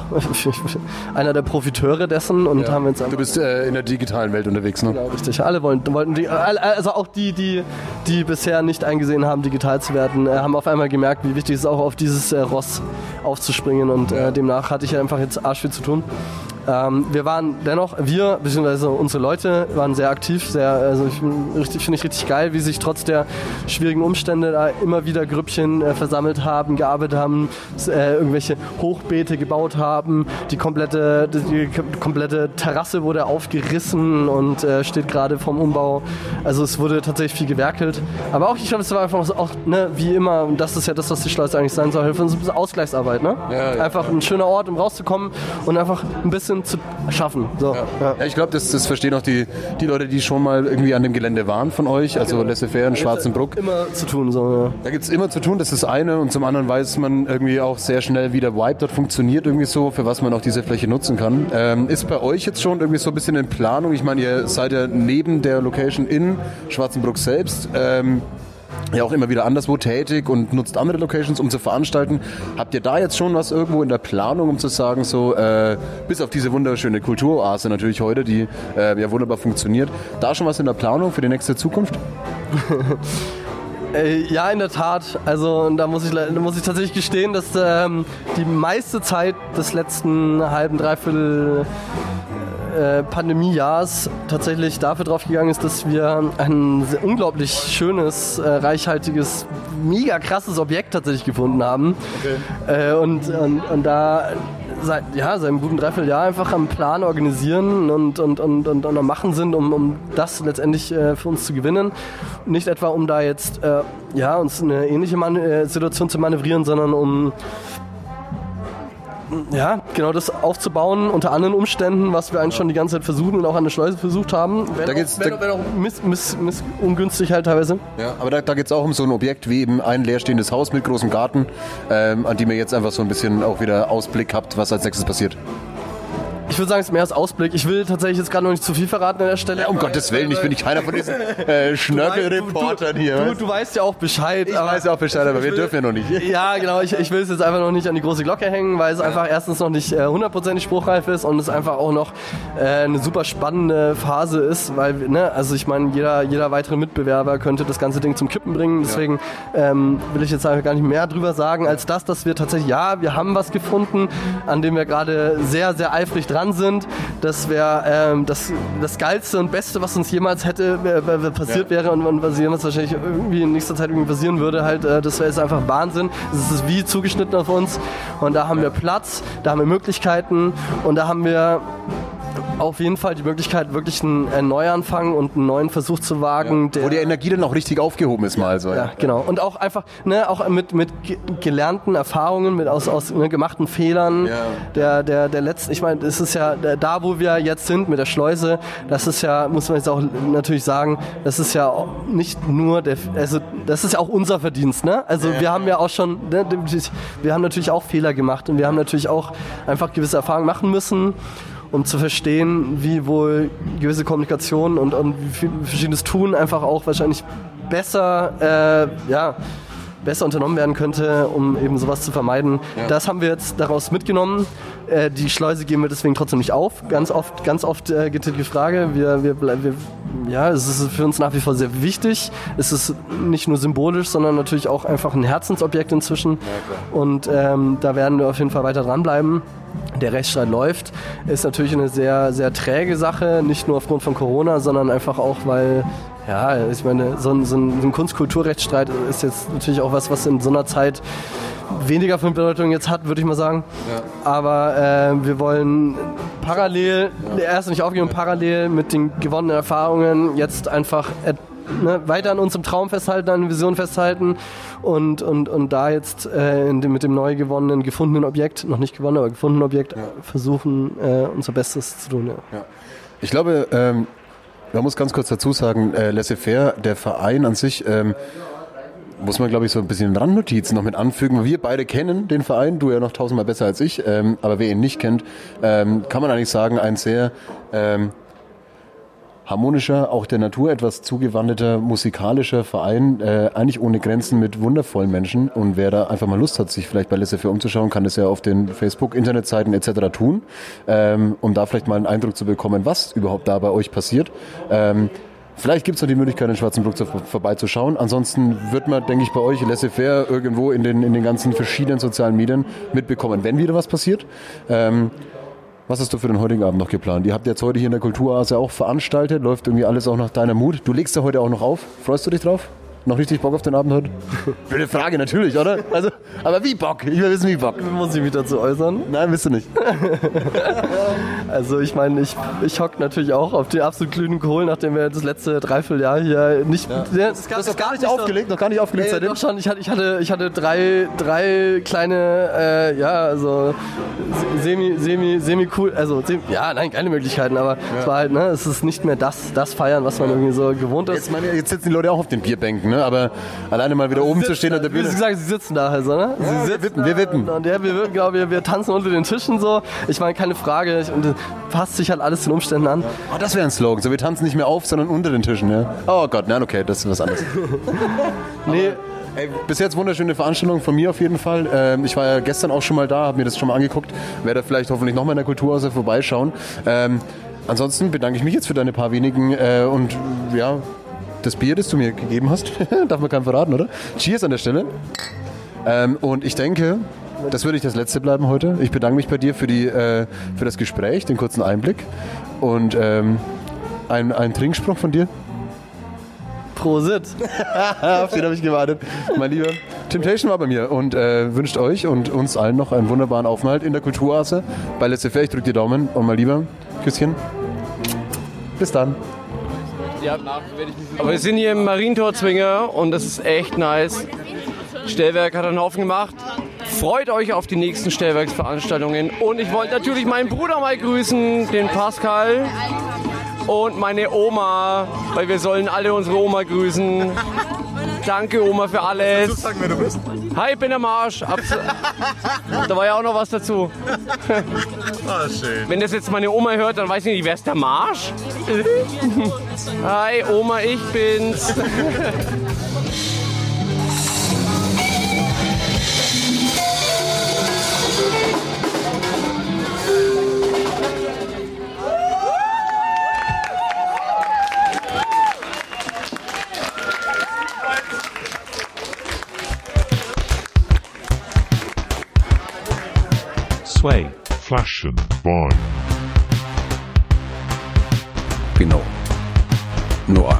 einer der Profiteure dessen und haben jetzt einfach Du bist äh, in der digitalen Welt unterwegs, ne? Genau, richtig. Alle wollten, wollten die, also auch die, die, die bisher nicht eingesehen haben, digital zu werden, äh, haben auf einmal gemerkt, wie wichtig es ist, auch auf dieses äh, Ross aufzuspringen und äh, demnach hatte ich einfach jetzt arsch viel zu tun. Ähm, wir waren dennoch, wir, beziehungsweise unsere Leute, waren sehr aktiv, sehr, also ich richtig- finde ich richtig geil, wie sich trotz der schwierigen Umstände da immer wieder Grüppchen äh, versammelt haben, gearbeitet haben, äh, irgendwelche Hochbeete gebaut haben, die komplette, die, komplette Terrasse wurde aufgerissen und äh, steht gerade vom Umbau. Also es wurde tatsächlich viel gewerkelt. Aber auch, ich glaube, es war einfach auch, ne, wie immer, und das ist ja das, was die Schleuse eigentlich sein soll, für uns ein bisschen Ausgleichsarbeit, ne? Ja, ja. einfach ein schöner Ort, um rauszukommen und einfach ein bisschen zu schaffen. So. Ja. Ja, ich glaube, das, das verstehen auch die, die Leute, die schon mal irgendwie an dem Gelände waren von euch, also Laissez-faire in Schwarzenbruck. Immer zu tun, so, ja. Da gibt es immer zu tun, das ist das eine. Und zum anderen weiß man irgendwie auch sehr schnell, wie der Vibe dort funktioniert, irgendwie so, für was man auch diese Fläche nutzen kann. Ähm, ist bei euch jetzt schon irgendwie so ein bisschen in Planung? Ich meine, ihr seid ja neben der Location in Schwarzenbruck selbst. Ähm, ja auch immer wieder anderswo tätig und nutzt andere Locations, um zu veranstalten. Habt ihr da jetzt schon was irgendwo in der Planung, um zu sagen, so äh, bis auf diese wunderschöne Kulturoase natürlich heute, die äh, ja wunderbar funktioniert, da schon was in der Planung für die nächste Zukunft? Äh, ja, in der Tat. Also da muss ich, da muss ich tatsächlich gestehen, dass ähm, die meiste Zeit des letzten halben, dreiviertel äh, Pandemiejahrs tatsächlich dafür draufgegangen ist, dass wir ein sehr unglaublich schönes, äh, reichhaltiges, mega krasses Objekt tatsächlich gefunden haben. Äh, und, und, und da seit, ja, seit einem guten Dreivierteljahr einfach am Plan organisieren und, und, und, und, und am Machen sind, um, um das letztendlich äh, für uns zu gewinnen. Nicht etwa, um da jetzt äh, ja, uns eine ähnliche Man äh, Situation zu manövrieren, sondern um ja, genau das aufzubauen unter anderen Umständen, was wir eigentlich schon die ganze Zeit versuchen und auch an der Schleuse versucht haben. Wenn Da auch, geht's- wenn, da- auch- wenn auch miss, miss, miss, ungünstig halt teilweise. Ja, aber da, da geht es auch um so ein Objekt wie eben ein leerstehendes Haus mit großem Garten, ähm, an dem ihr jetzt einfach so ein bisschen auch wieder Ausblick habt, was als nächstes passiert. Ich würde sagen, es ist mehr als Ausblick. Ich will tatsächlich jetzt gerade noch nicht zu viel verraten an der Stelle. Um Gottes Willen, ich bin nicht keiner von diesen äh, Schnörkelreportern hier. Du, weißt du weißt ja auch Bescheid. Ich weiß ja auch Bescheid, aber wir dürfen ja noch nicht. Ja, genau. Ich, ich will es jetzt einfach noch nicht an die große Glocke hängen, weil es einfach erstens noch nicht äh, hundertprozentig spruchreif ist und es einfach auch noch äh, eine super spannende Phase ist, weil, ne, also ich meine, jeder, jeder weitere Mitbewerber könnte das ganze Ding zum Kippen bringen. Deswegen ähm, will ich jetzt einfach gar nicht mehr drüber sagen, als das, dass wir tatsächlich, ja, wir haben was gefunden, an dem wir gerade sehr, sehr eifrig dran sind. Das wäre ähm, das, das Geilste und Beste, was uns jemals hätte äh, passiert wäre und, und was jemals wahrscheinlich irgendwie in nächster Zeit irgendwie passieren würde, halt, äh, das wäre jetzt einfach Wahnsinn. Es ist wie zugeschnitten auf uns und da haben wir Platz, da haben wir Möglichkeiten und da haben wir auf jeden Fall die Möglichkeit, wirklich einen, einen Neuanfang und einen neuen Versuch zu wagen. Wo die Energie dann auch richtig aufgehoben ist mal so. Ja, genau. Und auch einfach, ne, auch mit, mit ge- gelernten Erfahrungen, mit aus, aus ne, gemachten Fehlern. Ja. Der, der, der letzten, ich meine, es ist ja da, wo wir jetzt sind mit der Schleuse, das ist ja, muss man jetzt auch natürlich sagen, das ist ja nicht nur der, also das ist ja auch unser Verdienst, ne? Also wir haben ja auch schon, ne, wir haben natürlich auch Fehler gemacht und wir haben natürlich auch einfach gewisse Erfahrungen machen müssen um zu verstehen, wie wohl gewisse Kommunikation und, und verschiedenes Tun einfach auch wahrscheinlich besser, äh, ja, besser unternommen werden könnte, um eben sowas zu vermeiden. Das haben wir jetzt daraus mitgenommen. Äh, die Schleuse geben wir deswegen trotzdem nicht auf. Ganz oft, ganz oft äh, gibt es die Frage. Wir, wir, wir, ja, es ist für uns nach wie vor sehr wichtig. Es ist nicht nur symbolisch, sondern natürlich auch einfach ein Herzensobjekt inzwischen. Und ähm, da werden wir auf jeden Fall weiter dranbleiben. Der Rechtsstreit läuft, ist natürlich eine sehr, sehr träge Sache, nicht nur aufgrund von Corona, sondern einfach auch, weil, ja, ich meine, so ein, so ein, so ein Kunstkulturrechtsstreit ist jetzt natürlich auch was, was in so einer Zeit weniger von Bedeutung jetzt hat, würde ich mal sagen. Aber äh, wir wollen parallel, erst nicht aufgeben, parallel mit den gewonnenen Erfahrungen jetzt einfach ne, weiter an unserem Traum festhalten, an der Vision festhalten und, und, und da jetzt äh, dem, mit dem neu gewonnenen, gefundenen Objekt, noch nicht gewonnen, aber gefundenen Objekt, versuchen, äh, unser Bestes zu tun. Ja. Ich glaube, ähm, man muss ganz kurz dazu sagen, äh, Laissez-faire, der Verein an sich, ähm, muss man, glaube ich, so ein bisschen Randnotizen noch mit anfügen. Wir beide kennen den Verein, du ja noch tausendmal besser als ich, ähm, aber wer ihn nicht kennt, ähm, kann man eigentlich sagen, ein sehr ähm, harmonischer, auch der Natur etwas zugewandeter musikalischer Verein, äh, eigentlich ohne Grenzen mit wundervollen Menschen. Und wer da einfach mal Lust hat, sich vielleicht bei Laissez-faire umzuschauen, kann das ja auf den Facebook, Internetseiten etc. tun, ähm, um da vielleicht mal einen Eindruck zu bekommen, was überhaupt da bei euch passiert. Ähm, Vielleicht gibt es noch die Möglichkeit, in Schwarzenbruck zu, vorbeizuschauen. Ansonsten wird man, denke ich, bei euch laissez-faire irgendwo in den, in den ganzen verschiedenen sozialen Medien mitbekommen, wenn wieder was passiert. Ähm, was hast du für den heutigen Abend noch geplant? Ihr habt jetzt heute hier in der Kulturase auch veranstaltet, läuft irgendwie alles auch nach deiner Mut. Du legst ja heute auch noch auf. Freust du dich drauf? Noch richtig Bock auf den Abend heute? Blöde Frage, natürlich, oder? Also, aber wie Bock? Ich will wissen, wie Bock. Muss ich mich dazu äußern? Nein, bist du nicht. Also ich meine, ich, ich hock natürlich auch auf die absolut glühenden Kohlen, nachdem wir das letzte Dreivierteljahr hier nicht... Ja. Das, Du hast doch gar nicht aufgelegt, noch gar nicht aufgelegt seitdem? doch schon. Ich hatte, ich hatte, ich hatte drei, drei kleine, äh, ja, also semi, semi, semi cool, also sem, ja, nein, keine Möglichkeiten, aber es war halt, ne, es ist nicht mehr das, das Feiern, was man irgendwie so gewohnt ist. Jetzt, meine, jetzt sitzen die Leute auch auf den Bierbänken, ne? aber alleine mal wieder oben zu stehen an der Wie Bühne. Sie gesagt, sie sitzen da halt so, ne? Sie wir sitzen wippen, wir wippen. Und ja, wir wippen, glaube ich, wir tanzen unter den Tischen so. Ich meine, keine Frage. Ich, und das passt sich halt alles den Umständen an. Oh, das wäre ein Slogan. So, wir tanzen nicht mehr auf, sondern unter den Tischen. Ja? Oh Gott, nein, okay, das ist was anderes. Nee, Ey, bis jetzt wunderschöne Veranstaltung von mir auf jeden Fall. Ähm, ich war ja gestern auch schon mal da, habe mir das schon mal angeguckt. Werde vielleicht hoffentlich nochmal in der Kulturhause vorbeischauen. Ähm, ansonsten bedanke ich mich jetzt für deine paar wenigen äh, und ja, das Bier, das du mir gegeben hast. Darf man keinem verraten, oder? Cheers an der Stelle. Ähm, und ich denke, das würde ich das letzte bleiben heute. Ich bedanke mich bei dir für, die, äh, für das Gespräch, den kurzen Einblick. Und ähm, ein, ein Trinkspruch von dir. Prosit. Auf den habe ich gewartet. Mein Lieber, Temptation war bei mir und äh, wünscht euch und uns allen noch einen wunderbaren Aufenthalt in der Kulturasse bei Let's Fair. Ich drücke die Daumen und mein Lieber, Küsschen. Bis dann. Aber wir sind hier im Marientorzwinger und das ist echt nice. Stellwerk hat einen Haufen gemacht. Freut euch auf die nächsten Stellwerksveranstaltungen. Und ich wollte natürlich meinen Bruder mal grüßen, den Pascal. Und meine Oma, weil wir sollen alle unsere Oma grüßen. Danke Oma für alles. Hi, ich bin der Marsch. Abs- Da war ja auch noch was dazu. Wenn das jetzt meine Oma hört, dann weiß ich nicht, wer ist der Marsch? Hi Oma, ich bin's. Sway, Flaschen, Wein. Genau. Noah.